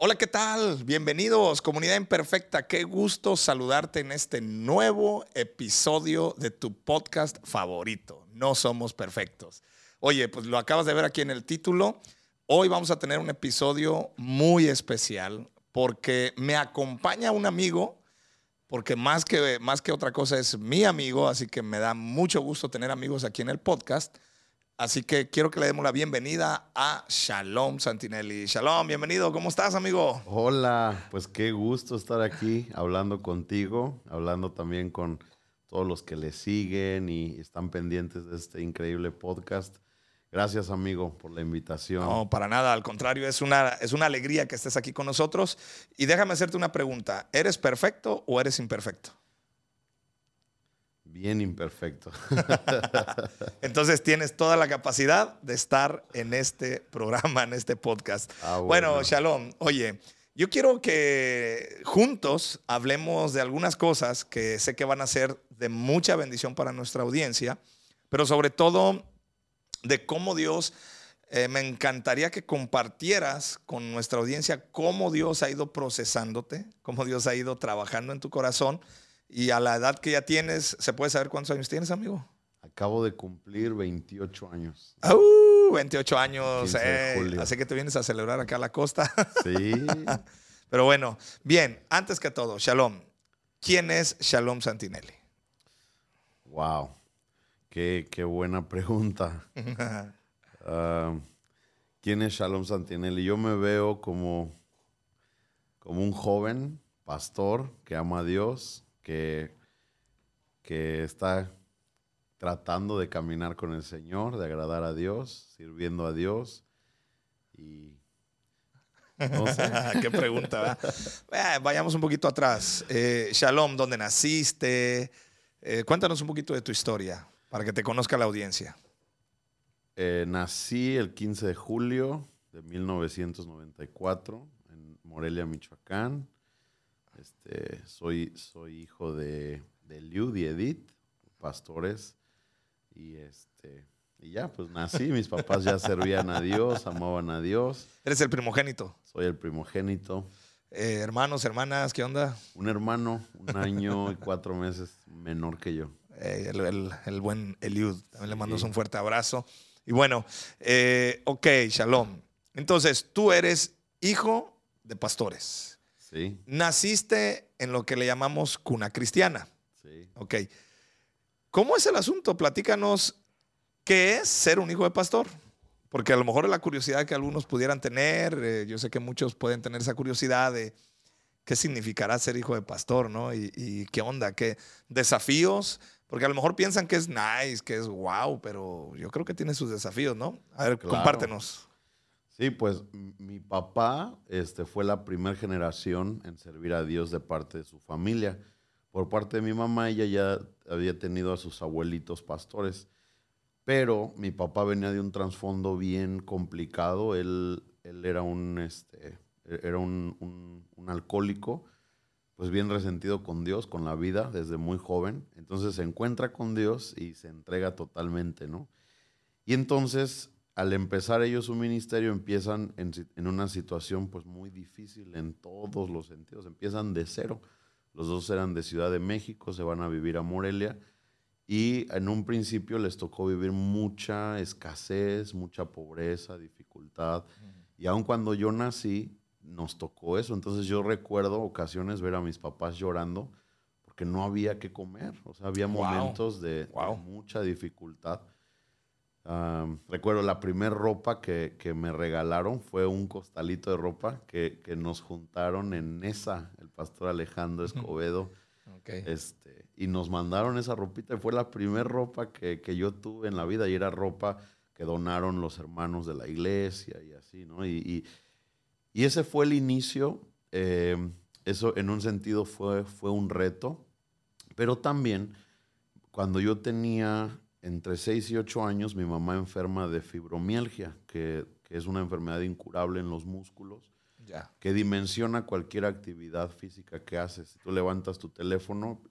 Hola, ¿qué tal? Bienvenidos, comunidad imperfecta. Qué gusto saludarte en este nuevo episodio de tu podcast favorito. No somos perfectos. Oye, pues lo acabas de ver aquí en el título. Hoy vamos a tener un episodio muy especial porque me acompaña un amigo, porque más que, más que otra cosa es mi amigo, así que me da mucho gusto tener amigos aquí en el podcast. Así que quiero que le demos la bienvenida a Shalom Santinelli. Shalom, bienvenido. ¿Cómo estás, amigo? Hola, pues qué gusto estar aquí hablando contigo, hablando también con todos los que le siguen y están pendientes de este increíble podcast. Gracias, amigo, por la invitación. No, para nada, al contrario, es una, es una alegría que estés aquí con nosotros. Y déjame hacerte una pregunta. ¿Eres perfecto o eres imperfecto? Bien imperfecto. Entonces tienes toda la capacidad de estar en este programa, en este podcast. Ah, bueno. bueno, Shalom, oye, yo quiero que juntos hablemos de algunas cosas que sé que van a ser de mucha bendición para nuestra audiencia, pero sobre todo de cómo Dios, eh, me encantaría que compartieras con nuestra audiencia cómo Dios ha ido procesándote, cómo Dios ha ido trabajando en tu corazón y a la edad que ya tienes, ¿se puede saber cuántos años tienes, amigo? Acabo de cumplir 28 años. Uh, 28 años. Eh, así que te vienes a celebrar acá a la costa. Sí. Pero bueno, bien, antes que todo, Shalom. ¿Quién es Shalom Santinelli? Wow, qué, buena pregunta. Ah, ¿Quién es Shalom Santinelli? Yo me veo como, como un joven pastor que ama a Dios, que, está tratando de caminar con el Señor, de agradar a Dios, sirviendo a Dios. Y no sé. Qué pregunta, eh, vayamos un poquito atrás. Eh, Shalom, ¿dónde naciste? Eh, cuéntanos un poquito de tu historia para que te conozca la audiencia. nací el 15 de julio de 1994 en Morelia, Michoacán. Este, soy, soy hijo de, de Liud y Edith, pastores. Y este, y ya, pues nací, mis papás ya servían a Dios, amaban a Dios. ¿Eres el primogénito? Soy el primogénito. Eh, hermanos, hermanas, ¿qué onda? Un hermano, un año y cuatro meses menor que yo. Eh, el, buen Eliud, también le mando un fuerte abrazo. Y bueno, eh, ok, shalom. Entonces, tú eres hijo de pastores. Naciste en lo que le llamamos cuna cristiana. Sí. Ok. ¿Cómo es el asunto? Platícanos qué es ser un hijo de pastor. Porque a lo mejor es la curiosidad que algunos pudieran tener. Eh, yo sé que muchos pueden tener esa curiosidad de qué significará ser hijo de pastor, ¿no? Y, qué onda, qué desafíos. Porque a lo mejor piensan que es nice, que es wow, pero yo creo que tiene sus desafíos, ¿no? A ver, compártenos. Sí, pues mi papá este, fue la primera generación en servir a Dios de parte de su familia. Por parte de mi mamá, ella ya había tenido a sus abuelitos pastores. Pero mi papá venía de un trasfondo bien complicado. Él, él era un, este, era un, un, alcohólico, pues bien resentido con Dios, con la vida, desde muy joven. Entonces se encuentra con Dios y se entrega totalmente, ¿no? Y entonces al empezar ellos su ministerio empiezan en, una situación pues muy difícil en todos los sentidos, empiezan de cero. Los dos eran de Ciudad de México, se van a vivir a Morelia y en un principio les tocó vivir mucha escasez, mucha pobreza, dificultad. Y aun cuando yo nací, nos tocó eso. Entonces yo recuerdo ocasiones ver a mis papás llorando porque no había que comer. O sea, había momentos de mucha dificultad recuerdo la primera ropa que, me regalaron fue un costalito de ropa que, nos juntaron en esa, el pastor Alejandro Escobedo. Este, y nos mandaron esa ropita y fue la primera ropa que, yo tuve en la vida y era ropa que donaron los hermanos de la iglesia y así, ¿no? Y, ese fue el inicio. Em, eso en un sentido fue, fue un reto, pero también cuando yo tenía entre 6 y 8 años mi mamá enferma de fibromialgia, que, es una enfermedad incurable en los músculos, que dimensiona cualquier actividad física que haces. Si tú levantas tu teléfono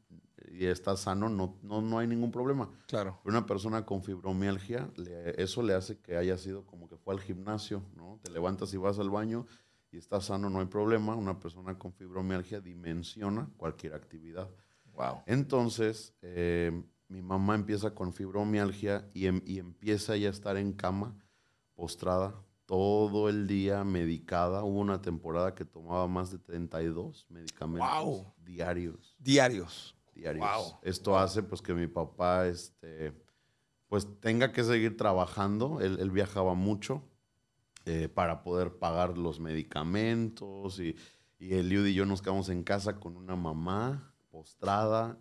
y estás sano, no, no, no hay ningún problema. Claro. Pero una persona con fibromialgia, eso le hace que haya sido como que fue al gimnasio, ¿no? Te levantas y vas al baño y está sano, no hay problema. Una persona con fibromialgia dimensiona cualquier actividad. Wow. Entonces, eh, mi mamá empieza con fibromialgia y, em- y empieza ya a estar en cama, postrada, todo el día medicada. Hubo una temporada que tomaba más de 32 medicamentos Wow. diarios. Diarios. diarios. Wow. Esto hace pues que mi papá este, pues tenga que seguir trabajando. Él, él viajaba mucho eh, para poder pagar los medicamentos y, y el Liud y yo nos quedamos en casa con una mamá postrada.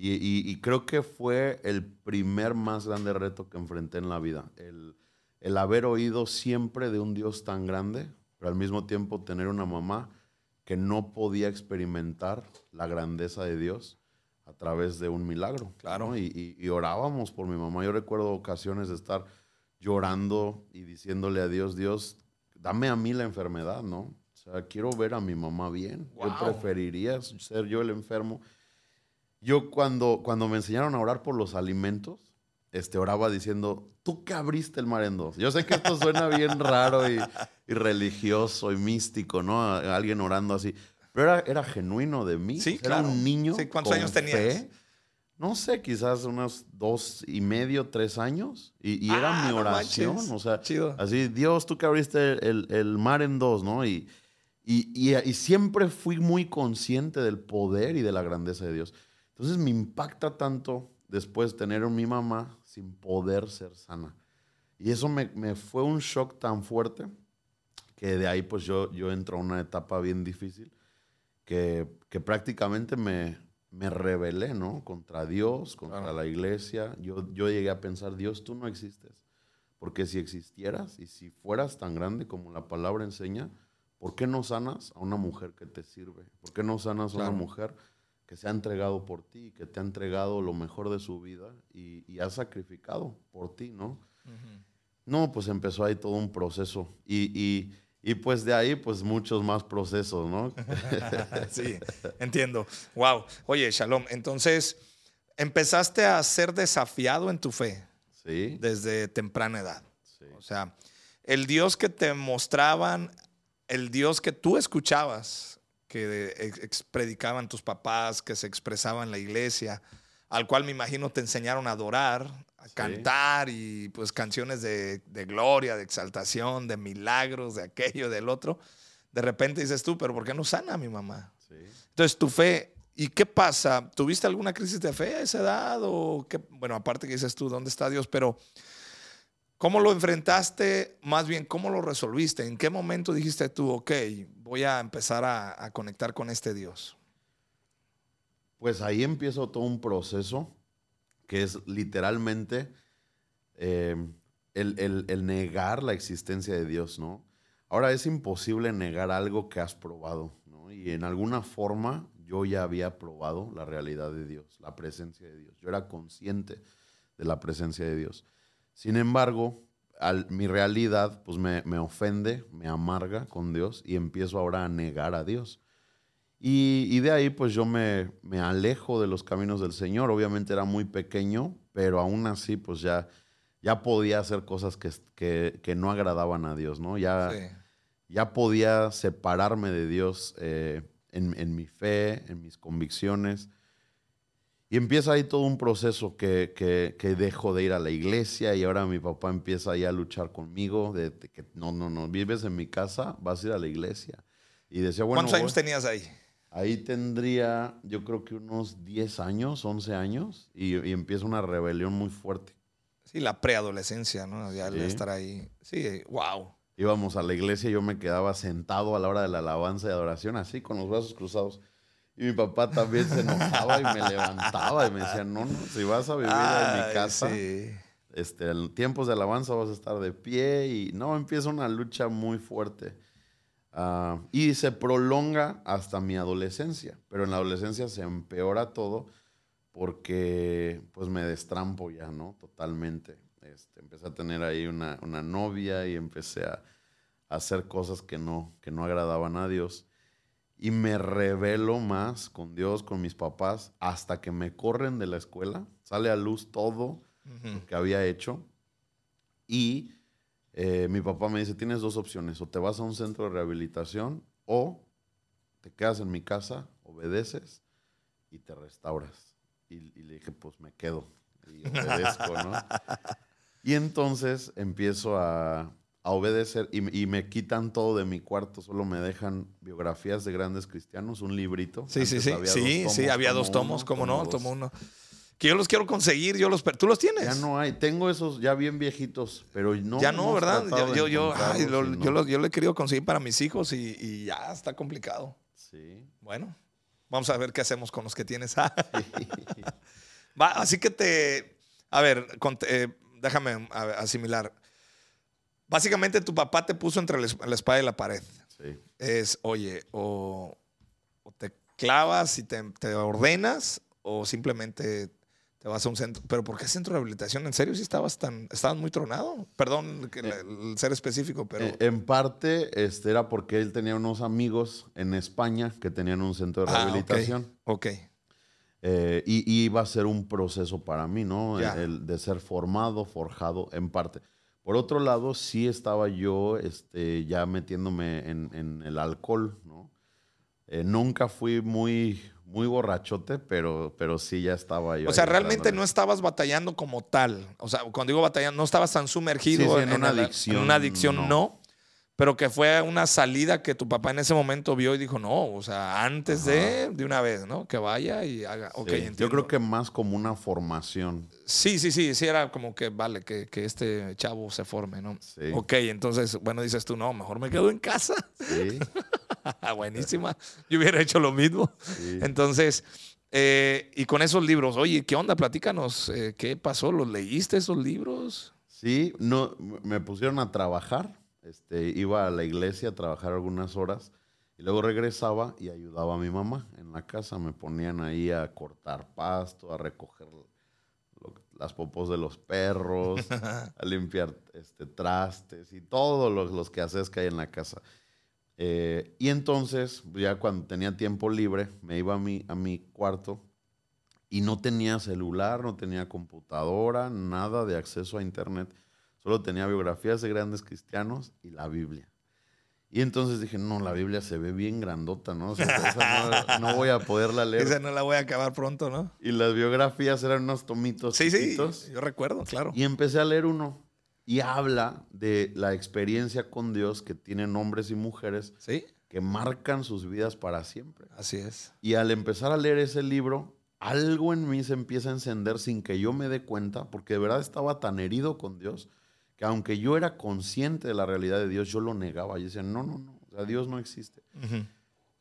Y, y- y creo que fue el primer más grande reto que enfrenté en la vida. El, el haber oído siempre de un Dios tan grande, pero al mismo tiempo tener una mamá que no podía experimentar la grandeza de Dios a través de un milagro. Claro. ¿no? Y, y- orábamos por mi mamá. Yo recuerdo ocasiones de estar llorando y diciéndole a Dios, Dios, dame a mí la enfermedad, ¿no? O sea, quiero ver a mi mamá bien. Yo Wow. preferiría ser yo el enfermo. Yo cuando, cuando me enseñaron a orar por los alimentos, este, oraba diciendo, tú que abriste el mar en dos. Yo sé que esto suena bien raro y, y religioso y místico, ¿no? A- Alguien orando así. Pero era, era genuino de mí. Sí, era claro. un niño. Sí, ¿cuántos con años tenías? fe. No sé, quizás unos dos y medio, tres años. Y, y Ah, era mi oración. o sea, Chido. así, Dios, tú que abriste el, el mar en dos, ¿no? Y, y- y siempre fui muy consciente del poder y de la grandeza de Dios. Entonces me impacta tanto después tener a mi mamá sin poder ser sana. Y eso me, me fue un shock tan fuerte que de ahí pues yo, yo entro a una etapa bien difícil que, que prácticamente me, me rebelé, ¿no? Contra Dios, contra Claro. la iglesia. Yo, yo llegué a pensar, Dios, tú no existes. Porque si existieras y si fueras tan grande como la palabra enseña, ¿por qué no sanas a una mujer que te sirve? ¿Por qué no sanas a Claro. una mujer que se ha entregado por ti, que te ha entregado lo mejor de su vida y, y ha sacrificado por ti, ¿no? No, pues empezó ahí todo un proceso. Y, y- y, pues de ahí, pues muchos más procesos, ¿no? sí, entiendo. Wow. Oye, Shalom, entonces empezaste a ser desafiado en tu fe sí, desde temprana edad. sí, O sea, el Dios que te mostraban, el Dios que tú escuchabas, que ex- predicaban tus papás, que se expresaba en la iglesia, al cual me imagino te enseñaron a adorar, a Sí. cantar y pues canciones de, de gloria, de exaltación, de milagros, de aquello, del otro. De repente dices tú, pero ¿por qué no sana a mi mamá? sí. Entonces, tu fe, ¿y qué pasa? ¿Tuviste alguna crisis de fe a esa edad? O qué? Bueno, aparte que dices tú, ¿dónde está Dios? Pero, ¿cómo lo enfrentaste? Más bien, ¿cómo lo resolviste? ¿En qué momento dijiste tú, ok, voy a empezar a, conectar con este Dios? Pues ahí empieza todo un proceso que es literalmente eh, el, el- el negar la existencia de Dios, ¿no? Ahora es imposible negar algo que has probado. Y en alguna forma yo ya había probado la realidad de Dios, la presencia de Dios. Yo era consciente de la presencia de Dios. Sin embargo, al- mi realidad pues me, me ofende, me amarga con Dios y empiezo ahora a negar a Dios. Y, y de ahí pues yo me, me alejo de los caminos del Señor. Obviamente era muy pequeño, pero aún así pues ya, ya podía hacer cosas que, que, que no agradaban a Dios, ¿no? Ya, Sí. ya podía separarme de Dios eh, en, en mi fe, en mis convicciones. Y empieza ahí todo un proceso que, que, que dejo de ir a la iglesia y ahora mi papá empieza ahí a luchar conmigo de, de que no, no, no, vives en mi casa, vas a ir a la iglesia. Y decía, bueno, ¿Cuántos años voy. tenías ahí? Ahí tendría, yo creo que unos 10 años, 11 años, y, y empieza una rebelión muy fuerte. Sí, la preadolescencia, ¿no? Ya Sí. estar ahí. Sí, wow. Íbamos a la iglesia y yo me quedaba sentado a la hora de la alabanza y adoración, así, con los brazos cruzados. Y mi papá también se enojaba y me levantaba y me decía, no, no, si vas a vivir en mi casa, sí. este, en tiempos de alabanza vas a estar de pie y no, empieza una lucha muy fuerte. Ah, y se prolonga hasta mi adolescencia, pero en la adolescencia se empeora todo porque pues me destrampo ya, ¿no? Totalmente. Este, empecé a tener ahí una, una novia y empecé a, a hacer cosas que no, que no agradaban a Dios. Y me revelo más con Dios, con mis papás, hasta que me corren de la escuela. Sale a luz todo Ujú. lo que había hecho. Y eh, mi papá me dice, tienes dos opciones, o te vas a un centro de rehabilitación o te quedas en mi casa, obedeces y te restauras. Y, y le dije, pues me quedo y obedezco, ¿no? Y entonces empiezo a, a obedecer y, me- y me quitan todo de mi cuarto, solo me dejan biografías de grandes cristianos, un librito. Sí, sí, Antes sí. había Sí, sí, tomos, había dos tomos, uno, como no, dos. tomo uno. Que yo los quiero conseguir, yo los... ¿Tú los tienes? Ya no hay, tengo esos ya bien viejitos, pero no. ya no, ¿verdad? Yo, yo, ay, lo- no. yo, lo, yo lo he querido conseguir para mis hijos y, y ya está complicado. Sí. Bueno, vamos a ver qué hacemos con los que tienes. Va, así que te. A ver, eh, déjame asimilar. Básicamente tu papá te puso entre la es- la espada y la pared. sí. Es, oye, o, o te clavas y te, te ordenas, o simplemente te vas a un centro. ¿Pero por qué centro de rehabilitación? ¿En serio si estabas tan. estabas muy tronado? Perdón que la- el ser específico, pero. Eh, en parte este, era porque él tenía unos amigos en España que tenían un centro de Ah, ok. rehabilitación. ok. Eh, y, y iba a ser un proceso para mí, ¿no? El, de ser formado, forjado, en parte. Por otro lado, sí estaba yo este, ya metiéndome en, en el alcohol, ¿no? Eh, nunca fui muy, muy borrachote, pero, pero sí ya estaba yo. O sea, realmente no estabas batallando como tal. O sea, cuando digo batallando, no estabas tan sumergido Sí, sí, en una adicción, En una adicción, no. no. Pero que fue una salida que tu papá en ese momento vio y dijo, no, o sea, antes de, de una vez, ¿no? Que vaya y haga. Sí, entiendo. yo creo que más como una formación. Sí, sí, sí, sí, era como que, vale, que, que este chavo se forme, ¿no? Sí. Ok, entonces, bueno, dices tú, no, mejor me quedo en casa. Sí, Buenísima. Yo hubiera hecho lo mismo. sí. Entonces, eh, y con esos libros, oye, ¿qué onda? Platícanos, eh, ¿qué pasó? ¿Los leíste esos libros? Sí, no, me pusieron a trabajar. Este, iba a la iglesia a trabajar algunas horas y luego regresaba y ayudaba a mi mamá en la casa. Me ponían ahí a cortar pasto, a recoger lo- las popos de los perros, a limpiar este, trastes y todos los, los quehaceres que hay en la casa. Eh, y entonces, ya cuando tenía tiempo libre, me iba a mi, a mi cuarto y no tenía celular, no tenía computadora, nada de acceso a internet. Solo tenía biografías de grandes cristianos y la Biblia. Y entonces dije, no, la Biblia se ve bien grandota, ¿no? O sea, esa no, no voy a poderla leer. Esa no la voy a acabar pronto, ¿no? Y las biografías eran unos tomitos Sí, sí, chiquitos. yo recuerdo, claro. Y empecé a leer uno. Y habla de la experiencia con Dios que tienen hombres y mujeres Sí, que marcan sus vidas para siempre. así es. Y al empezar a leer ese libro, algo en mí se empieza a encender sin que yo me dé cuenta, porque de verdad estaba tan herido con Dios, que aunque yo era consciente de la realidad de Dios, yo lo negaba. Yo decía, no, no, no, o sea, Dios no existe.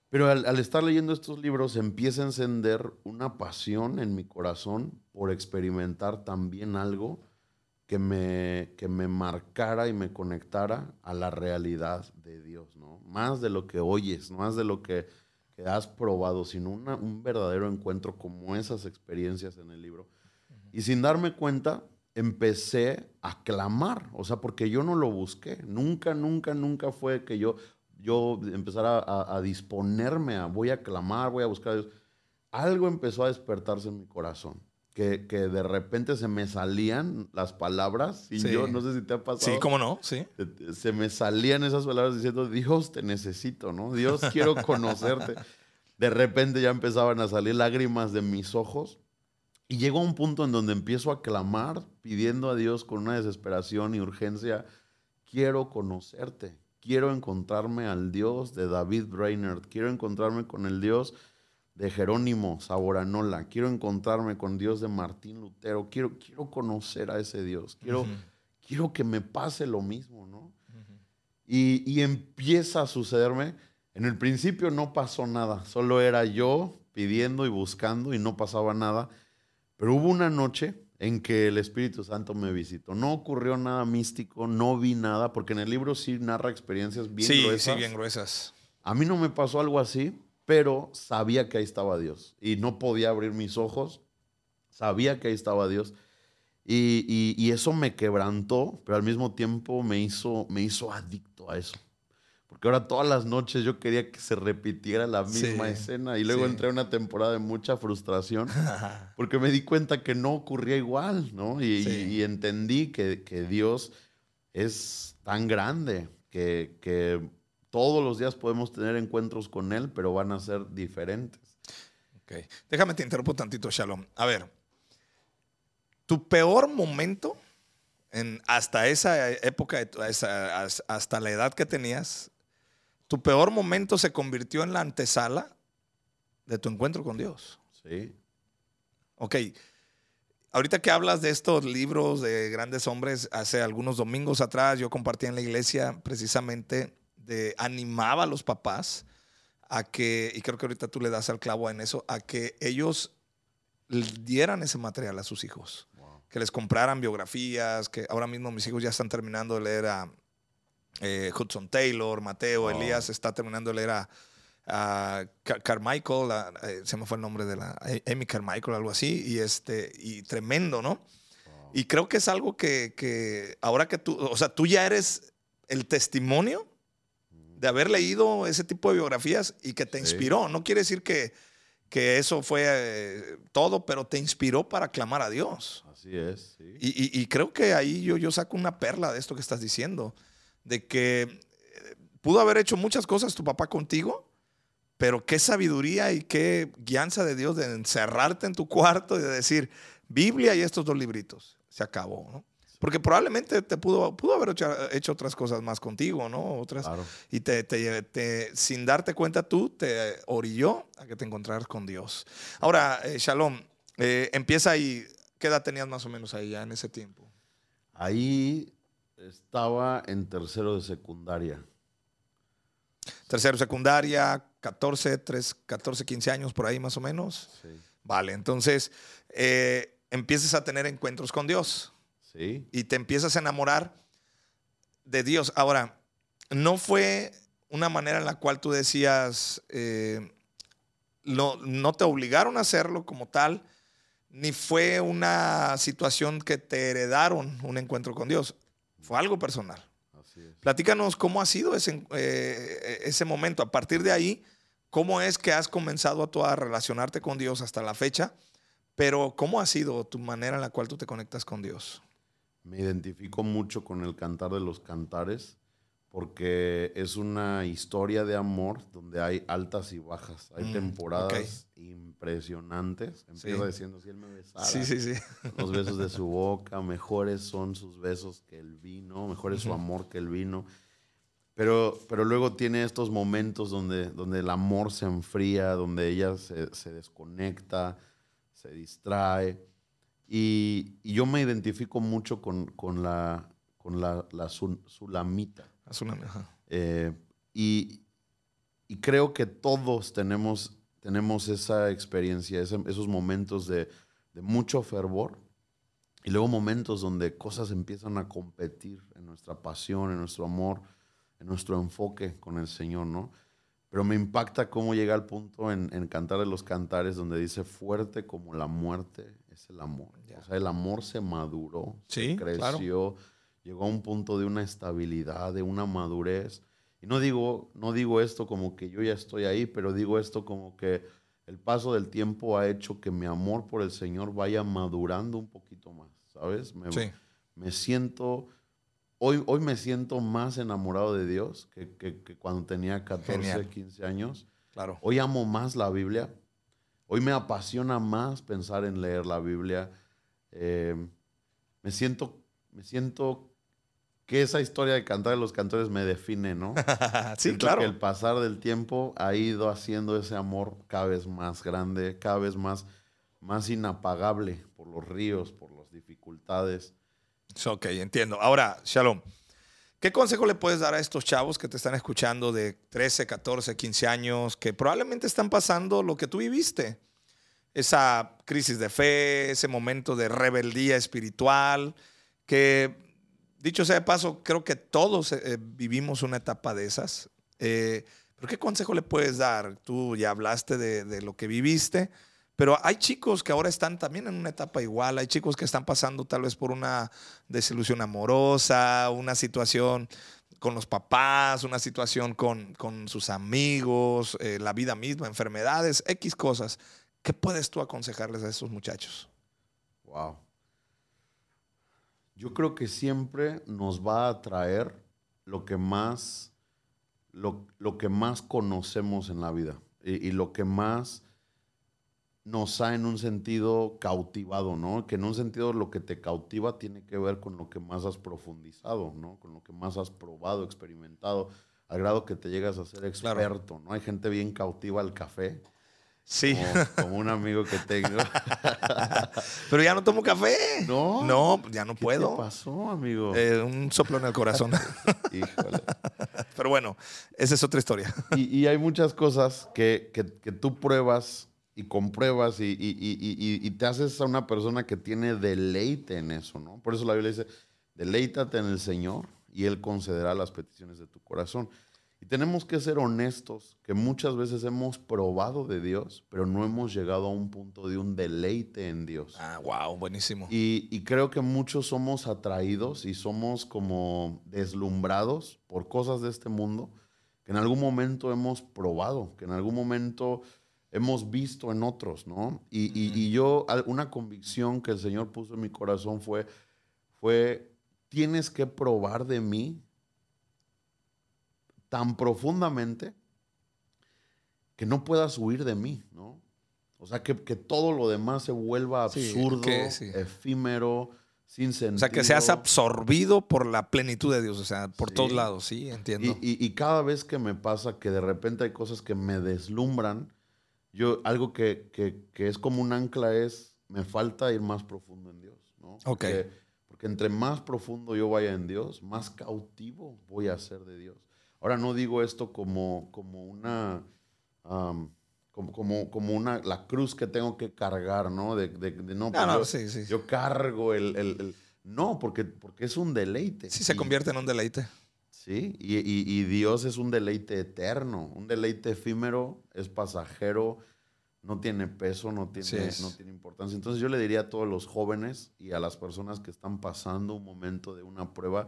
Pero al, al estar leyendo estos libros, empieza a encender una pasión en mi corazón por experimentar también algo que me, que me marcara y me conectara a la realidad de Dios, ¿no? Más de lo que oyes, más de lo que, que has probado, sino una- un verdadero encuentro como esas experiencias en el libro. Y sin darme cuenta, empecé a clamar, o sea, porque yo no lo busqué. Nunca, nunca, nunca fue que yo, yo empezara a, a disponerme a, voy a clamar, voy a buscar a Dios. Algo empezó a despertarse en mi corazón. Que, que de repente se me salían las palabras y Sí. yo no sé si te ha pasado. Sí, ¿cómo no? Sí. Se- Se me salían esas palabras diciendo, Dios te necesito, ¿no? Dios quiero conocerte. De repente ya empezaban a salir lágrimas de mis ojos y llegó un punto en donde empiezo a clamar pidiendo a Dios con una desesperación y urgencia, quiero conocerte, quiero encontrarme al Dios de David Brainerd, quiero encontrarme con el Dios de Jerónimo Saboranola, quiero encontrarme con Dios de Martín Lutero, quiero, quiero conocer a ese Dios, quiero, quiero que me pase lo mismo, ¿no? Y, y empieza a sucederme. En el principio no pasó nada, solo era yo pidiendo y buscando y no pasaba nada. Pero hubo una noche en que el Espíritu Santo me visitó. No ocurrió nada místico, no vi nada, porque en el libro sí narra experiencias bien sí, gruesas. sí, bien gruesas. A mí no me pasó algo así, pero sabía que ahí estaba Dios y no podía abrir mis ojos. Sabía que ahí estaba Dios. Y, y- y eso me quebrantó, pero al mismo tiempo me hizo, me hizo adicto a eso. Porque ahora todas las noches yo quería que se repitiera la misma Sí, escena y luego sí. entré a una temporada de mucha frustración porque me di cuenta que no ocurría igual, ¿no? Y, Sí. y- y entendí que, que Dios es tan grande que, que todos los días podemos tener encuentros con Él, pero van a ser diferentes. Ok. Déjame te interrumpo tantito, Shalom. A ver, tu peor momento en, hasta esa época, hasta la edad que tenías, tu peor momento se convirtió en la antesala de tu encuentro con Dios. Sí, Ok. Ahorita que hablas de estos libros de grandes hombres, hace algunos domingos atrás yo compartí en la iglesia precisamente de animaba a los papás a que, y creo que ahorita tú le das al clavo en eso, a que ellos dieran ese material a sus hijos, wow. que les compraran biografías, que ahora mismo mis hijos ya están terminando de leer a eh, Hudson Taylor, Mateo, Oh. Elías está terminando de leer a, a Car- Carmichael, a- eh, se me fue el nombre de la Amy Carmichael, algo así, y este, y tremendo, ¿no? Y creo que es algo que, que ahora que tú, o sea, tú ya eres el testimonio de haber leído ese tipo de biografías y que te Sí. inspiró. No quiere decir que, que eso fue eh, todo, pero te inspiró para clamar a Dios. Así es, sí. Y, y- y creo que ahí yo, yo saco una perla de esto que estás diciendo, de que eh, pudo haber hecho muchas cosas tu papá contigo, pero qué sabiduría y qué guianza de Dios de encerrarte en tu cuarto y de decir, Biblia y estos dos libritos, se acabó, ¿no? Porque probablemente te pudo, pudo haber hecho, hecho otras cosas más contigo, ¿no? Otras, Claro. y te, te- te- sin darte cuenta tú, te orilló a que te encontraras con Dios. Ahora, eh, Shalom, eh, empieza ahí. ¿Qué edad tenías más o menos ahí ya en ese tiempo? Ahí estaba en tercero de secundaria. Tercero, secundaria, 14, 3, 14, 15 años por ahí más o menos. Sí. Vale, entonces eh, empiezas a tener encuentros con Dios Sí. y te empiezas a enamorar de Dios. Ahora, no fue una manera en la cual tú decías, eh, no, no te obligaron a hacerlo como tal, ni fue una situación que te heredaron un encuentro con Dios. Fue algo personal. Así es. Platícanos cómo ha sido ese, eh, ese momento. A partir de ahí, ¿cómo es que has comenzado tú a relacionarte con Dios hasta la fecha? Pero ¿cómo ha sido tu manera en la cual tú te conectas con Dios? Me identifico mucho con el cantar de los cantares porque es una historia de amor donde hay altas y bajas. Hay Mm, temporadas impresionantes. Empieza Sí. diciendo, si él me besara, Sí, sí, sí. los besos de su boca, mejores son sus besos que el vino, mejor es su amor que el vino. Pero, pero luego tiene estos momentos donde, donde el amor se enfría, donde ella se, se desconecta, se distrae. Y, y yo me identifico mucho con, con la, con la, la Sun- Sulamita. Una- ajá. Eh, y, y creo que todos tenemos, tenemos esa experiencia, ese- esos momentos de, de mucho fervor y luego momentos donde cosas empiezan a competir en nuestra pasión, en nuestro amor, en nuestro enfoque con el Señor, ¿no? Pero me impacta cómo llega al punto en, en Cantar de los Cantares donde dice, fuerte como la muerte es el amor. Ya. O sea, el amor se maduró, Sí, se claro. Llegó a un punto de una estabilidad, de una madurez. Y no digo, no digo esto como que yo ya estoy ahí, pero digo esto como que el paso del tiempo ha hecho que mi amor por el Señor vaya madurando un poquito más, ¿sabes? Me, Sí. me siento, hoy, hoy me siento más enamorado de Dios que, que- que cuando tenía 14, Genial. 15 años. Claro. Hoy amo más la Biblia. Hoy me apasiona más pensar en leer la Biblia. Eh, me siento, me siento que esa historia de cantar de los cantores me define, ¿no? sí, Siento claro. Que el pasar del tiempo ha ido haciendo ese amor cada vez más grande, cada vez más, más inapagable por los ríos, por las dificultades. Ok, entiendo. Ahora, Shalom, ¿qué consejo le puedes dar a estos chavos que te están escuchando de 13, 14, 15 años, que probablemente están pasando lo que tú viviste? Esa crisis de fe, ese momento de rebeldía espiritual, que dicho sea de paso, creo que todos eh, vivimos una etapa de esas. Eh, ¿Pero qué consejo le puedes dar? Tú ya hablaste de, lo que viviste, pero hay chicos que ahora están también en una etapa igual, hay chicos que están pasando tal vez por una desilusión amorosa, una situación con los papás, una situación con, con sus amigos, eh, la vida misma, enfermedades, X cosas. ¿Qué puedes tú aconsejarles a esos muchachos? Wow. Yo creo que siempre nos va a atraer lo que más, lo, lo que más conocemos en la vida y, y lo que más nos ha en un sentido cautivado, ¿no? Que en un sentido lo que te cautiva tiene que ver con lo que más has profundizado, ¿no? Con lo que más has probado, experimentado, al grado que te llegas a ser experto, ¿no? Hay gente bien cautiva al café. Sí. Como, como un amigo que tengo. Pero ya no tomo café. No. No, ya no ¿Qué puedo. te pasó, amigo? Eh, un soplo en el corazón. Híjole. Pero bueno, esa es otra historia. Y, y hay muchas cosas que, que- que tú pruebas y compruebas y- y- y te haces a una persona que tiene deleite en eso, ¿no? Por eso la Biblia dice, deleítate en el Señor y Él concederá las peticiones de tu corazón. Y tenemos que ser honestos, que muchas veces hemos probado de Dios, pero no hemos llegado a un punto de un deleite en Dios. Ah, wow, buenísimo. Y, y creo que muchos somos atraídos y somos como deslumbrados por cosas de este mundo que en algún momento hemos probado, que en algún momento hemos visto en otros, ¿no? Y, y- y yo, una convicción que el Señor puso en mi corazón fue, fue, tienes que probar de mí tan profundamente que no puedas huir de mí, ¿no? O sea, que, que todo lo demás se vuelva Sí, absurdo, que sí. efímero, sin sentido. O sea, que seas absorbido por la plenitud de Dios, o sea, por Sí. todos lados, sí, entiendo. Y, y- y cada vez que me pasa que de repente hay cosas que me deslumbran, yo algo que, que- que es como un ancla es, me falta ir más profundo en Dios, ¿no? Porque, porque entre más profundo yo vaya en Dios, más cautivo voy a ser de Dios. Ahora no digo esto como, como una... como, como, como una, la cruz que tengo que cargar, ¿no? De, de- de no, No, pues no, yo, sí, sí. yo cargo el, el- el- No, porque, porque es un deleite. Sí, se convierte en un deleite. Sí, y, y- y Dios es un deleite eterno, un deleite efímero, es pasajero, no tiene peso, no tiene, no tiene importancia. Entonces yo le diría a todos los jóvenes y a las personas que están pasando un momento de una prueba,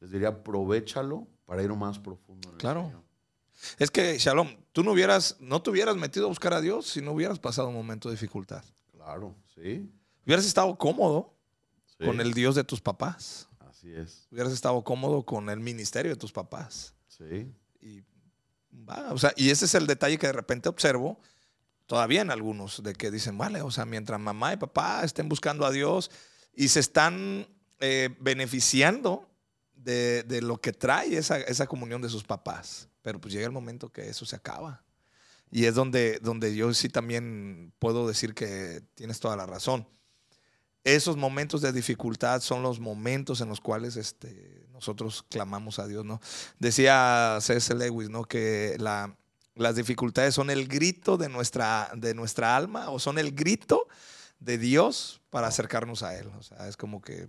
les diría aprovechalo para ir más profundo. En el Claro. Señor. Es que, Shalom, tú no hubieras, no te hubieras metido a buscar a Dios si no hubieras pasado un momento de dificultad. Claro, sí. Hubieras estado cómodo sí, con el Dios de tus papás. Así es, Hubieras estado cómodo con el ministerio de tus papás. sí. Y, va, o sea, y ese es el detalle que de repente observo todavía en algunos, de que dicen, vale, o sea, mientras mamá y papá estén buscando a Dios y se están eh, beneficiando de, de lo que trae esa, esa comunión de sus papás. Pero pues llega el momento que eso se acaba. Y es donde, donde yo sí también puedo decir que tienes toda la razón. Esos momentos de dificultad son los momentos en los cuales este, nosotros clamamos a Dios, ¿no? Decía C.S. Lewis, ¿no? Que la- las dificultades son el grito de nuestra, de nuestra alma o son el grito de Dios para acercarnos a Él. O sea, es como que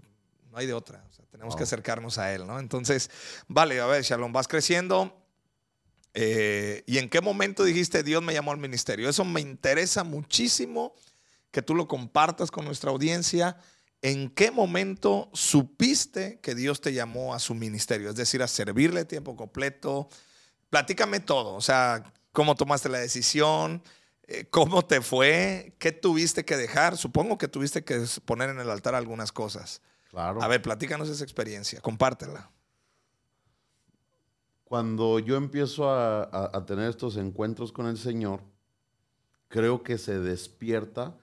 no hay de otra. O sea, tenemos que Wow. acercarnos a Él, ¿no? Entonces, vale, a ver, Shalom, vas creciendo. eh, ¿Y en qué momento dijiste Dios me llamó al ministerio? Eso me interesa muchísimo que tú lo compartas con nuestra audiencia. ¿En qué momento supiste que Dios te llamó a su ministerio? Es decir, a servirle tiempo completo. Platícame todo. O sea, cómo tomaste la decisión, eh, cómo te fue, qué tuviste que dejar. Supongo que tuviste que poner en el altar algunas cosas. Claro. A ver, platícanos esa experiencia, compártela. Cuando yo empiezo a, a- a tener estos encuentros con el Señor, creo que se despierta,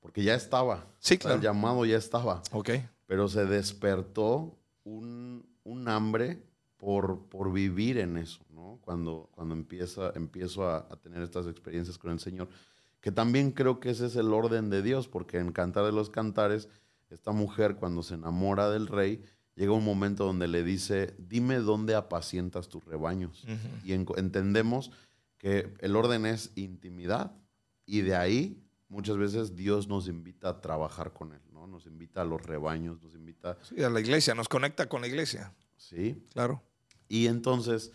porque ya estaba. Sí, claro. El llamado ya estaba, Ok. pero se despertó un, un hambre por, por vivir en eso, ¿no? Cuando, cuando empieza, empiezo a, a tener estas experiencias con el Señor, que también creo que ese es el orden de Dios, porque en Cantar de los Cantares, esta mujer cuando se enamora del rey, llega un momento donde le dice, dime dónde apacientas tus rebaños. Y en- entendemos que el orden es intimidad y de ahí muchas veces Dios nos invita a trabajar con Él, ¿no? Nos invita a los rebaños, nos invita, Sí, a la iglesia, nos conecta con la iglesia. ¿sí? Claro. Y entonces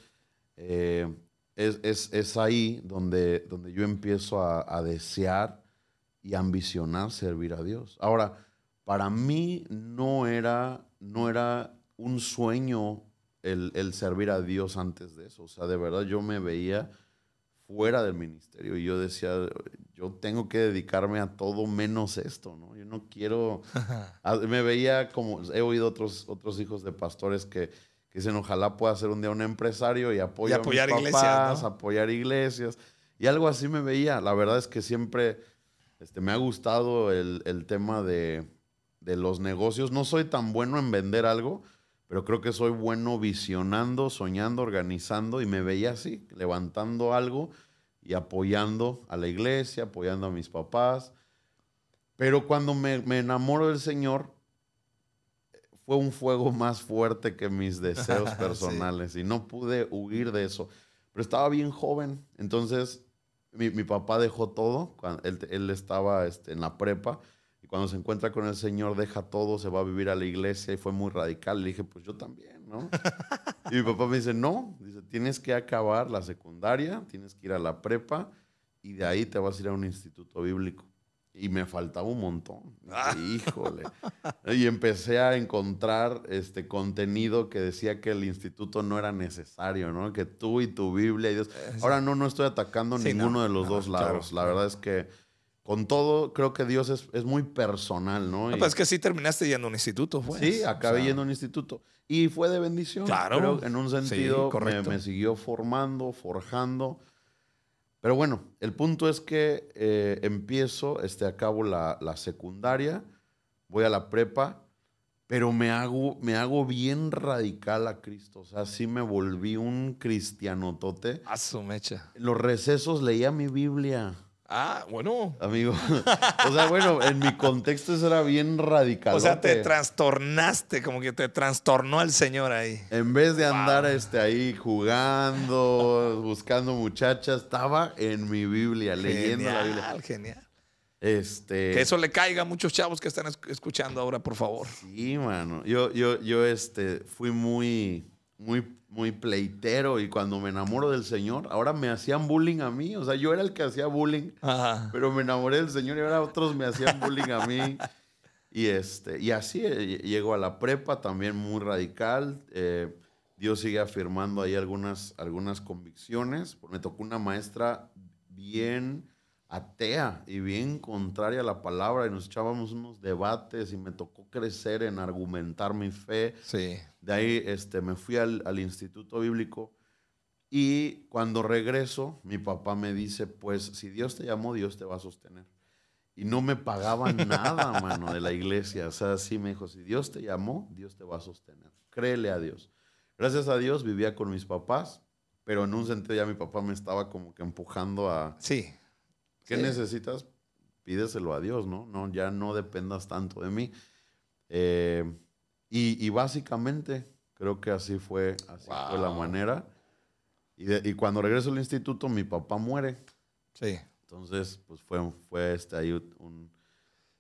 eh, es, es- es ahí donde, donde yo empiezo a, a desear y ambicionar servir a Dios. Ahora, para mí no era, no era un sueño el, el servir a Dios antes de eso. O sea, de verdad yo me veía fuera del ministerio. Y yo decía, yo tengo que dedicarme a todo menos esto, ¿no? Yo no quiero... me veía como, he oído otros, otros hijos de pastores que, dicen, ojalá pueda ser un día un empresario y apoyar, apoyar a mis iglesias, apoyar iglesias. Y algo así me veía. La verdad es que siempre este, me ha gustado el, el tema de, de los negocios. No soy tan bueno en vender algo, pero creo que soy bueno visionando, soñando, organizando y me veía así, levantando algo y apoyando a la iglesia, apoyando a mis papás. Pero cuando me, me enamoro del Señor, fue un fuego más fuerte que mis deseos personales y no pude huir de eso. Pero estaba bien joven, entonces mi, mi papá dejó todo, él, él estaba este, en la prepa cuando se encuentra con el Señor, deja todo, se va a vivir a la iglesia y fue muy radical. Le dije, pues yo también, ¿no? y mi papá me dice, no, dice, tienes que acabar la secundaria, tienes que ir a la prepa y de ahí te vas a ir a un instituto bíblico. Y me faltaba un montón. Híjole. Y empecé a encontrar este contenido que decía que el instituto no era necesario, ¿no? Que tú y tu Biblia y Dios. Ahora no, no estoy atacando ninguno de los dos lados. La verdad es que con todo, creo que Dios es, muy personal, ¿no? no pues es que sí terminaste yendo a un instituto, pues. Sí, acabé yendo a un instituto. Y fue de bendición. Claro. Pero en un sentido me, siguió formando, forjando. Pero bueno, el punto es que eh, empiezo, este, acabo la, la, secundaria, voy a la prepa, pero me hago, me hago bien radical a Cristo. O sea, sí me volví un cristianotote. A su mecha. Los recesos leía mi Biblia. Ah, bueno. Amigo. o sea, bueno, en mi contexto eso era bien radical. O sea, te trastornaste, como que te trastornó al Señor ahí. En vez de andar este, ahí jugando, buscando muchachas, estaba en mi Biblia, leyendo la Biblia. Genial, genial. Este... Que eso le caiga a muchos chavos que están escuchando ahora, por favor. Sí, mano. Yo, yo, yo este, fui muy, muy muy pleitero y cuando me enamoro del Señor, ahora me hacían bullying a mí, o sea, yo era el que hacía bullying, pero me enamoré del Señor y ahora otros me hacían bullying a mí. Y, este, y así eh, llego a la prepa, también muy radical. Eh, Dios sigue afirmando ahí algunas, algunas convicciones. Me tocó una maestra bien atea y bien contraria a la palabra y nos echábamos unos debates y me tocó crecer en argumentar mi fe. Sí. De ahí este, me fui al, al Instituto Bíblico y cuando regreso mi papá me dice, pues si Dios te llamó, Dios te va a sostener. Y no me pagaban nada, mano, de la iglesia. O sea, sí me dijo, si Dios te llamó, Dios te va a sostener. Créele a Dios. Gracias a Dios vivía con mis papás, pero en un sentido ya mi papá me estaba como que empujando a... Sí ¿Qué necesitas? Pídeselo a Dios, ¿no? no ya no dependas tanto de mí. Eh, y, básicamente creo que así fue, así fue la manera. Y, cuando regreso al instituto, mi papá muere. Sí. Entonces, pues fue, fue este, ahí un,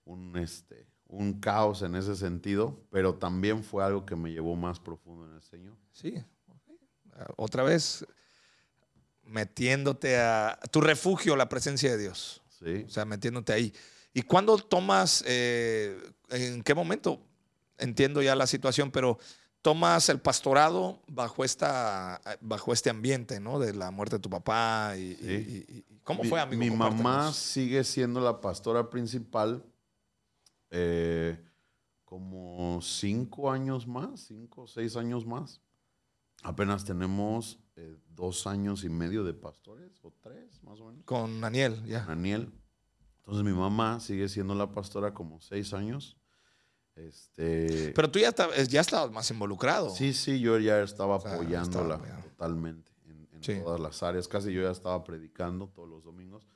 un, este, un caos en ese sentido, pero también fue algo que me llevó más profundo en el Señor. Sí. Otra vez, metiéndote a tu refugio, la presencia de Dios. Sí. O sea, metiéndote ahí. ¿Y cuándo tomas, eh, en qué momento? Entiendo ya la situación, pero tomas el pastorado bajo, esta, bajo este ambiente, ¿no? De la muerte de tu papá. Y, ¿Cómo fue, amigo? Mi mamá sigue siendo la pastora principal eh, como cinco años más, cinco o seis años más. Apenas tenemos eh, dos años y medio de pastores, o tres más o menos. Con Daniel, ya. Daniel. Entonces mi mamá sigue siendo la pastora como seis años. Este, Pero tú ya, ya estabas más involucrado. Sí, sí, yo ya estaba apoyándola totalmente en, todas las áreas. Casi yo ya estaba predicando todos los domingos.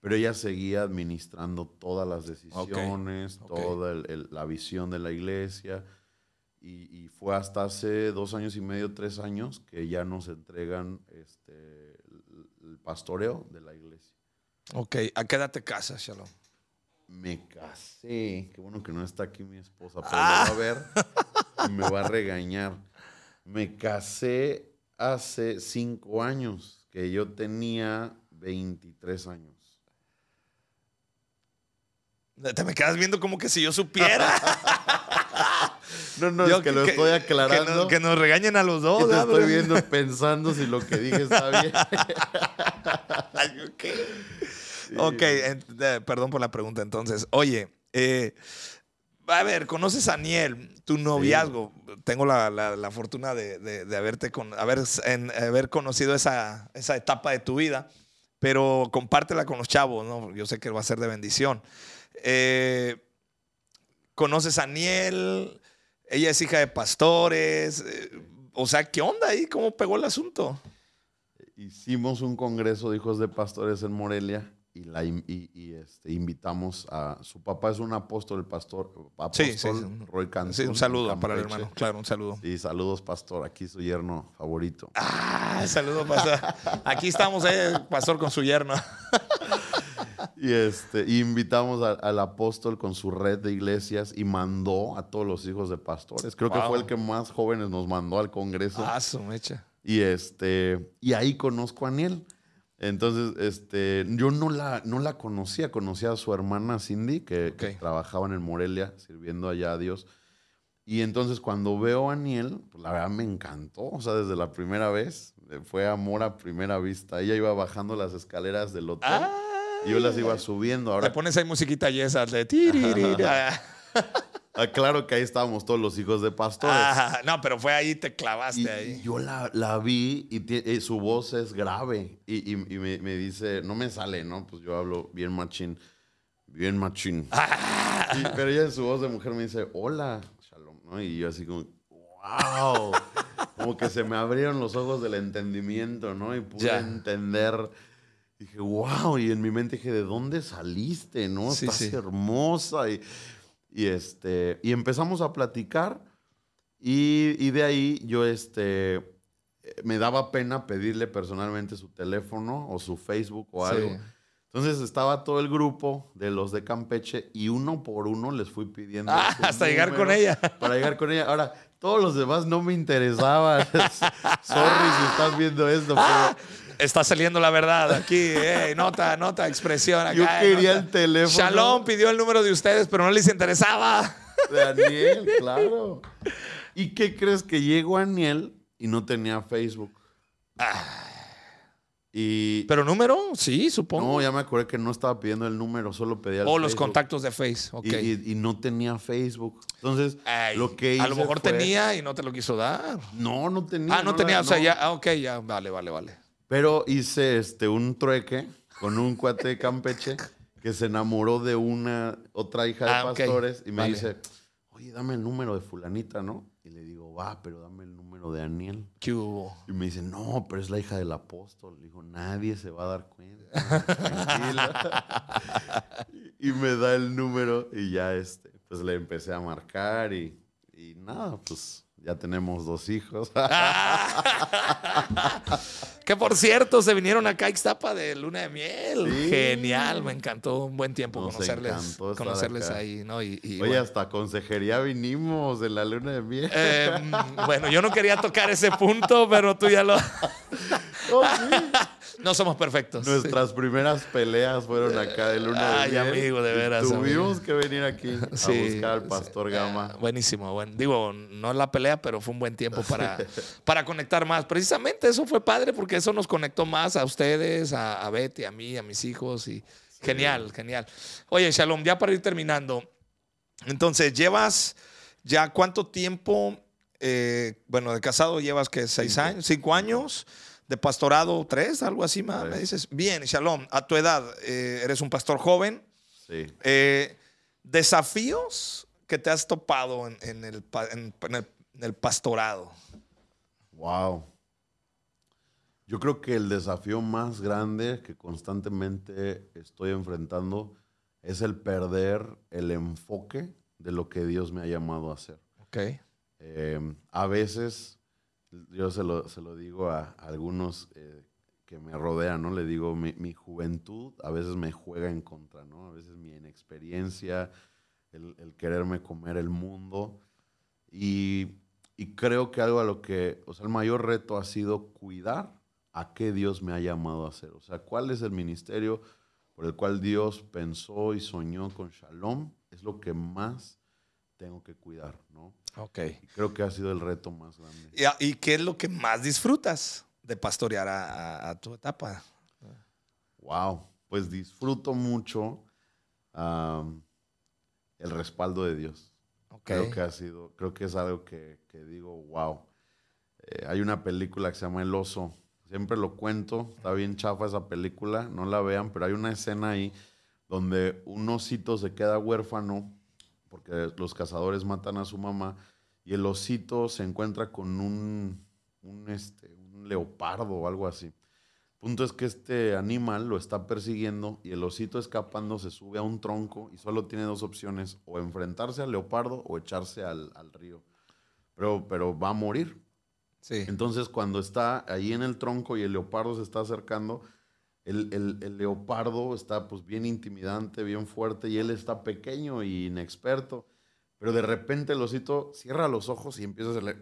Pero ella seguía administrando todas las decisiones, toda la visión de la iglesia. Y, fue hasta hace dos años y medio, tres años, que ya nos entregan este, el, pastoreo de la iglesia. Ok, ¿a qué edad te casas, Shalom? Me casé, qué bueno que no está aquí mi esposa, pero va a ver y me va a regañar. Me casé hace cinco años, que yo tenía 23 años. Te me quedas viendo como que si yo supiera. No, no, es que, lo estoy aclarando. Que, nos regañen a los dos. te estoy viendo pensando si lo que dije está bien. ok, Ok, en- eh, perdón por la pregunta entonces. Oye, eh, a ver, ¿conoces a Aniel, tu noviazgo? Tengo la, la- la fortuna de, de- de haberte con, haber, en- haber conocido esa, esa etapa de tu vida, pero compártela con los chavos, ¿no? Yo sé que va a ser de bendición. Eh, ¿Conoces a Aniel? Ella es hija de pastores. eh, o sea, ¿qué onda ahí? ¿Cómo pegó el asunto? Hicimos un congreso de hijos de pastores en Morelia y, la, y- y, este, invitamos a... Su papá es un apóstol, el pastor apóstol Sí, sí, sí. Roy Cantón. Sí, un saludo para el hermano. Claro, un saludo. Sí, saludos, pastor. Aquí su yerno favorito. Ah, saludo, pastor. Aquí estamos, eh, pastor, con su yerno. Y este, y invitamos a- al apóstol con su red de iglesias y mandó a todos los hijos de pastores. Creo que fue el que más jóvenes nos mandó al congreso. Ah, su mecha. Y este, y ahí conozco a Aniel. Entonces, este, yo no la, no la conocía, conocía a su hermana Cindy, que, trabajaban en Morelia, sirviendo allá a Dios. Y entonces cuando veo a Aniel, pues la verdad me encantó. O sea, desde la primera vez, eh, fue amor a primera vista. Ella iba bajando las escaleras del hotel Ah, yo las iba subiendo. Ahora, Le pones ahí musiquita y esas de tiririra. ah, claro que ahí estábamos todos los hijos de pastores. No, pero fue ahí, te clavaste Y, ahí. yo la, la vi y, su voz es grave. Y, y- me, me dice, no me sale, ¿no? Pues yo hablo bien machín. Bien machín. Ah. Pero ella en su voz de mujer me dice, hola, Shalom, ¿no? Y yo así como, wow. Como que se me abrieron los ojos del entendimiento, ¿no? Y pude Ya. entender. Dije, wow. Y en mi mente dije, ¿de dónde saliste, no? Sí, Estás sí. hermosa. Y, y, este, y empezamos a platicar. Y, y de ahí yo, este, me daba pena pedirle personalmente su teléfono o su Facebook o Sí. algo. Entonces estaba todo el grupo de los de Campeche y uno por uno les fui pidiendo. Ah, hasta llegar con ella. Para llegar con ella. Ahora, todos los demás no me interesaban. Sorry si estás viendo esto, Ah. pero Está saliendo la verdad aquí. eh, nota, nota, expresión. Acá, yo eh, quería nota. el teléfono Shalom pidió el número de ustedes, pero no les interesaba. de Aniel, claro. ¿Y qué crees que llegó Aniel y no tenía Facebook? Y ¿Pero número? Sí, supongo. no, ya me acordé que no estaba pidiendo el número, solo pedía el o los contactos de Face. Ok. Y, y- y no tenía Facebook. Entonces, Ay, lo que hice a lo mejor fue- tenía y no te lo quiso dar. No, no tenía. Ah, no, tenía, o sea, no. ya, ah, ok, ya, vale, vale, vale. Pero hice este, un trueque con un cuate de Campeche que se enamoró de una otra hija de Ah, pastores y me Vale. dice, oye, dame el número de fulanita, ¿no? Y le digo, va, pero dame el número de Aniel. ¿Qué hubo? Y me dice, no, pero es la hija del apóstol. Le digo, nadie se va a dar cuenta. tranquila". y, y me da el número y ya, este, pues le empecé a marcar y, y nada, pues ya tenemos dos hijos. que por cierto, se vinieron acá a Ixtapa de luna de miel. Sí. Genial, me encantó un buen tiempo Nos conocerles, conocerles acá. ahí, ¿no? Y, y Oye, bueno. hasta consejería vinimos de la luna de miel. Eh, bueno, yo no quería tocar ese punto, pero tú ya lo... Oh, sí. No somos perfectos. sí. Nuestras primeras peleas fueron acá de luna Ay, de miel. amigo, de y veras, Tuvimos que venir aquí a Sí, buscar al sí. pastor Gama. Ah, buenísimo, buen. Digo, no la pelea, pero fue un buen tiempo para, para conectar más. Precisamente eso fue padre porque eso nos conectó más a ustedes, a, a Betty, a mí, a mis hijos. y Genial, genial. Oye, Shalom, ya para ir terminando. Entonces, llevas ya cuánto tiempo, eh, bueno, de casado llevas que seis Cinco. años, cinco años, de pastorado tres, algo así más, me dices. Bien, Shalom, a tu edad, eh, eres un pastor joven. Sí. Eh, desafíos que te has topado en, en el, pa- en- en el- en el pastorado. Wow. Yo creo que el desafío más grande que constantemente estoy enfrentando es el perder el enfoque de lo que Dios me ha llamado a hacer. Ok. Eh, a veces, yo se lo, se lo digo a, algunos eh, que me rodean, ¿no? Le digo, mi, mi juventud a veces me juega en contra, ¿no? A veces mi inexperiencia, el, el quererme comer el mundo. Y, y creo que algo a lo que, o sea, el mayor reto ha sido cuidar a qué Dios me ha llamado a hacer. O sea, cuál es el ministerio por el cual Dios pensó y soñó con Shalom, es lo que más tengo que cuidar, ¿no? Ok. Y creo que ha sido el reto más grande. ¿Y, a- y qué es lo que más disfrutas de pastorear a, a- a tu etapa? Wow, pues disfruto mucho el respaldo de Dios. Ok. Creo que ha sido, creo que es algo que, que digo, wow. Eh, hay una película que se llama El Oso. Siempre lo cuento, está bien chafa esa película, no la vean, pero hay una escena ahí donde un osito se queda huérfano porque los cazadores matan a su mamá y el osito se encuentra con un, un, este, un leopardo o algo así. Punto es que este animal lo está persiguiendo y el osito escapando se sube a un tronco y solo tiene dos opciones, o enfrentarse al leopardo o echarse al, al río. Pero, pero va a morir. Sí. Entonces cuando está ahí en el tronco y el leopardo se está acercando, el, el- el leopardo está pues bien intimidante, bien fuerte y él está pequeño y inexperto. Pero de repente el osito cierra los ojos y empieza a hacerle...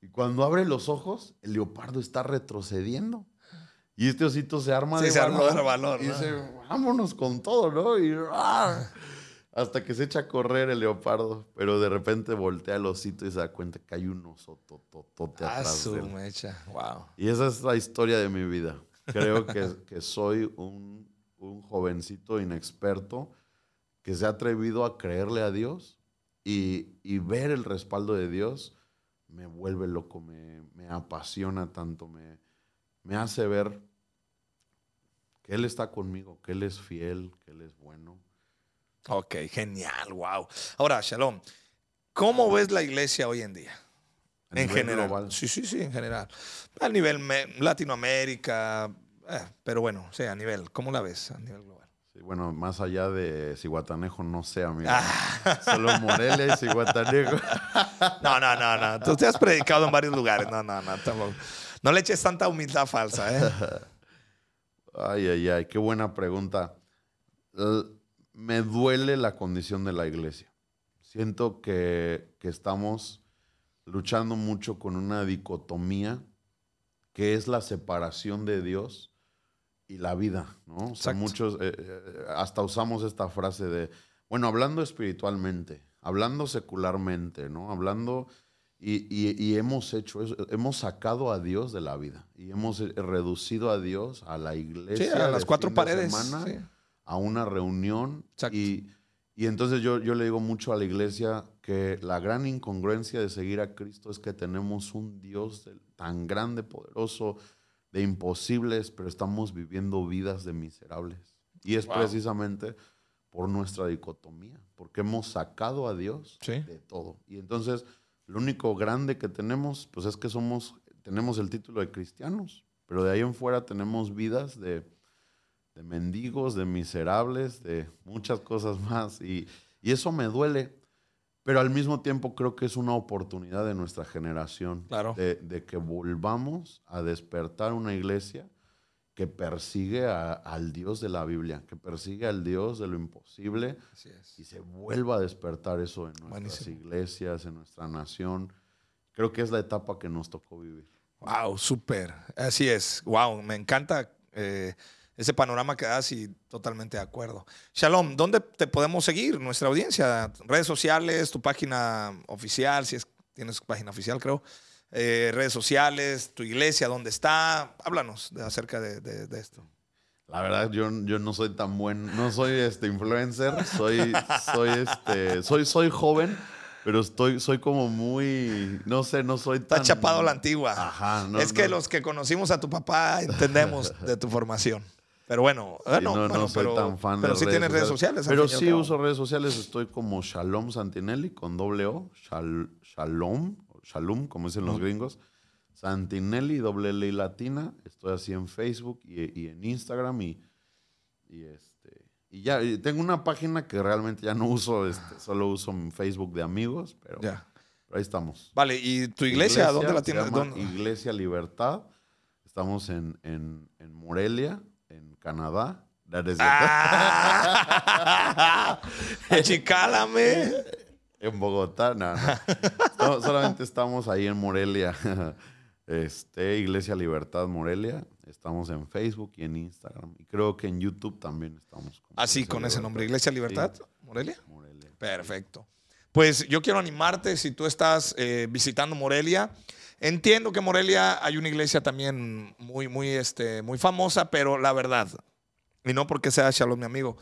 Y cuando abre los ojos, el leopardo está retrocediendo. Y este osito se arma Sí, de se valor de valor, Y ¿no? dice, vámonos con todo, ¿no? Y. hasta que se echa a correr el leopardo. Pero de repente voltea el osito y se da cuenta que hay un oso tototote Ah, atrás su de él. mecha. Wow. Y esa es la historia de mi vida. Creo que, que soy un, un jovencito inexperto que se ha atrevido a creerle a Dios y, y ver el respaldo de Dios me vuelve loco, me, me apasiona tanto, me, me hace ver que Él está conmigo, que Él es fiel, que Él es bueno. Ok, genial, wow. Ahora, Shalom, ¿cómo ves la iglesia hoy en día? A en general. global. Sí, sí, sí, en general. A nivel Latinoamérica, eh, pero bueno, sí, a nivel, ¿cómo la ves a nivel global? Sí, bueno, más allá de Cihuatanejo, no sé, amigo. Ah. Solo Morelia y Cihuatanejo. No, no, no, no. Tú te has predicado en varios lugares. No, no, no. tampoco. No le eches tanta humildad falsa, ¿eh? Ay, ay, ay, qué buena pregunta. Me duele la condición de la iglesia. Siento que, que estamos luchando mucho con una dicotomía que es la separación de Dios y la vida, ¿no? O sea, Exacto. muchos, eh, eh, hasta usamos esta frase de, bueno, hablando espiritualmente, hablando secularmente, ¿no? Hablando, y, y- y hemos hecho eso, hemos sacado a Dios de la vida y hemos eh, reducido a Dios, a la Sí, iglesia. a las cuatro paredes. semana, sí. A una reunión Exacto. y, y entonces yo, yo le digo mucho a la iglesia que la gran incongruencia de seguir a Cristo es que tenemos un Dios tan grande, poderoso, de imposibles, pero estamos viviendo vidas de miserables. Y es Wow. precisamente por nuestra dicotomía, porque hemos sacado a Dios Sí. de todo. Y entonces lo único grande que tenemos, pues es que somos, tenemos el título de cristianos, pero de ahí en fuera tenemos vidas de, de mendigos, de miserables, de muchas cosas más. Y, y eso me duele, pero al mismo tiempo creo que es una oportunidad de nuestra generación Claro. de, de que volvamos a despertar una iglesia que persigue a- al Dios de la Biblia, que persigue al Dios de lo imposible y se vuelva a despertar eso en nuestras Buenísimo. iglesias, en nuestra nación. Creo que es la etapa que nos tocó vivir. Wow, súper. Así es. Wow, me encanta eh, ese panorama que das y totalmente de acuerdo. Shalom, ¿dónde te podemos seguir? Nuestra audiencia, redes sociales, tu página oficial, si es tienes página oficial, creo. Eh, redes sociales, tu iglesia, ¿dónde está? Háblanos de- acerca de, de- de esto. La verdad, yo, yo no soy tan buen, no soy este influencer, soy, soy este, soy, soy joven, pero estoy, soy como muy, no sé, no soy Está tan. chapado a la antigua. Ajá, no, es que no. los que conocimos a tu papá entendemos de tu formación. Pero bueno, Sí, no, no, soy pero, tan fan pero de sí tienes redes sociales. al Pero sí uso redes sociales, estoy como Shalom Santinelli con doble O, Shal- Shalom, Shalom, como dicen los gringos. Santinelli, doble L y latina. Estoy así en Facebook y, y en Instagram y, y este y ya y tengo una página que realmente ya no uso, este, solo uso en Facebook de amigos, pero, Ya. pero ahí estamos. Vale, ¿y tu iglesia, dónde la tienes? Iglesia Libertad. Estamos en, en, en Morelia, Canadá. Es cierto. ¡Ah! ¡Achicálame! En Bogotá, no, no. No, solamente estamos ahí en Morelia. Este, Iglesia Libertad Morelia. Estamos en Facebook y en Instagram. Y creo que en YouTube también estamos. como Así, Iglesia con ese nombre, Iglesia Libertad, Morelia. Morelia. Perfecto. Pues yo quiero animarte, si tú estás eh, visitando Morelia, Entiendo que en Morelia hay una iglesia también muy, muy, este, muy famosa, pero la verdad, y no porque sea Shalom mi amigo,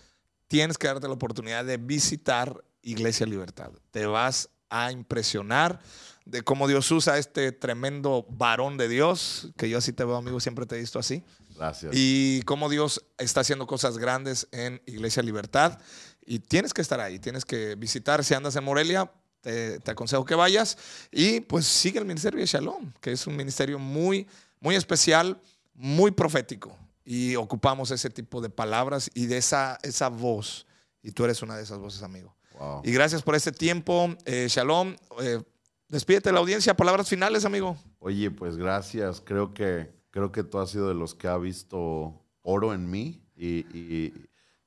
tienes que darte la oportunidad de visitar Iglesia Libertad. Te vas a impresionar de cómo Dios usa a este tremendo varón de Dios, que yo así te veo, amigo, siempre te he visto así. Gracias. Y cómo Dios está haciendo cosas grandes en Iglesia Libertad. Y tienes que estar ahí, tienes que visitar. Si andas en Morelia, te, te aconsejo que vayas. Y pues sigue el ministerio de Shalom, que es un ministerio muy, muy especial, muy profético. Y ocupamos ese tipo de palabras y de esa, esa voz. Y tú eres una de esas voces, amigo. Wow. Y gracias por este tiempo. Eh, shalom. Eh, despídete de la audiencia. Palabras finales, amigo. Oye, pues gracias. Creo que, creo que tú has sido de los que ha visto oro en mí y, y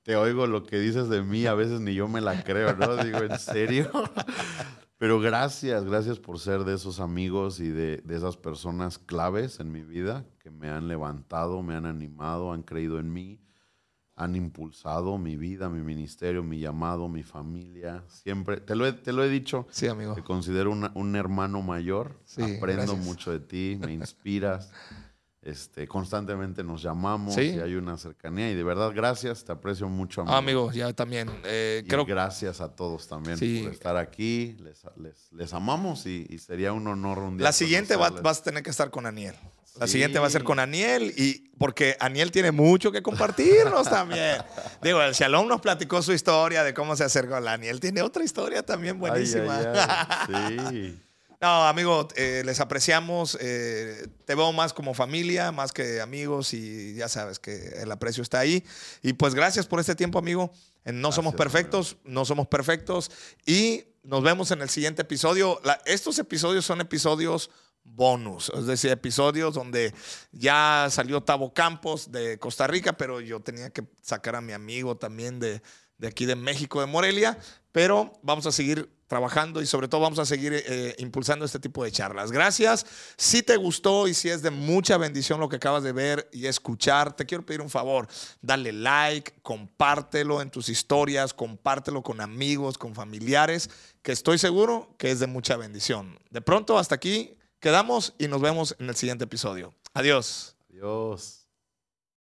te oigo lo que dices de mí, a veces ni yo me la creo, ¿no? Digo, ¿en serio? Pero gracias, gracias por ser de esos amigos y de, de esas personas claves en mi vida que me han levantado, me han animado, han creído en mí, han impulsado mi vida, mi ministerio, mi llamado, mi familia. Siempre, te lo he, te lo he dicho, Sí, amigo. te considero una- un hermano mayor. Sí, Aprendo gracias. mucho de ti, me inspiras. Este, constantemente nos llamamos Sí. y hay una cercanía. Y de verdad, gracias, te aprecio mucho, amigo. Ah, amigo, ya también. eh, Y creo gracias a todos también Sí. por estar aquí. Les, les- les amamos y, y sería un honor un día. La siguiente va- vas a tener que estar con Aniel. La Sí. siguiente va a ser con Aniel y porque Aniel tiene mucho que compartirnos también. Digo, el Shalom nos platicó su historia de cómo se acercó a Aniel. Tiene otra historia también Ay, buenísima. ay, ay. Sí. No, amigo, eh, les apreciamos. eh, te veo más como familia, más que amigos y ya sabes que el aprecio está ahí. Y pues gracias por este tiempo, amigo. Eh, No somos perfectos, no somos perfectos. Y nos vemos en el siguiente episodio. La- estos episodios son episodios bonus, es decir, episodios donde ya salió Tavo Campos de Costa Rica, pero yo tenía que sacar a mi amigo también de, de aquí de México, de Morelia, pero vamos a seguir trabajando y sobre todo vamos a seguir eh, impulsando este tipo de charlas. Gracias. Si te gustó y si es de mucha bendición lo que acabas de ver y escuchar, te quiero pedir un favor. Dale like, compártelo en tus historias, compártelo con amigos, con familiares, que estoy seguro que es de mucha bendición. De pronto, hasta aquí quedamos y nos vemos en el siguiente episodio. Adiós. Adiós.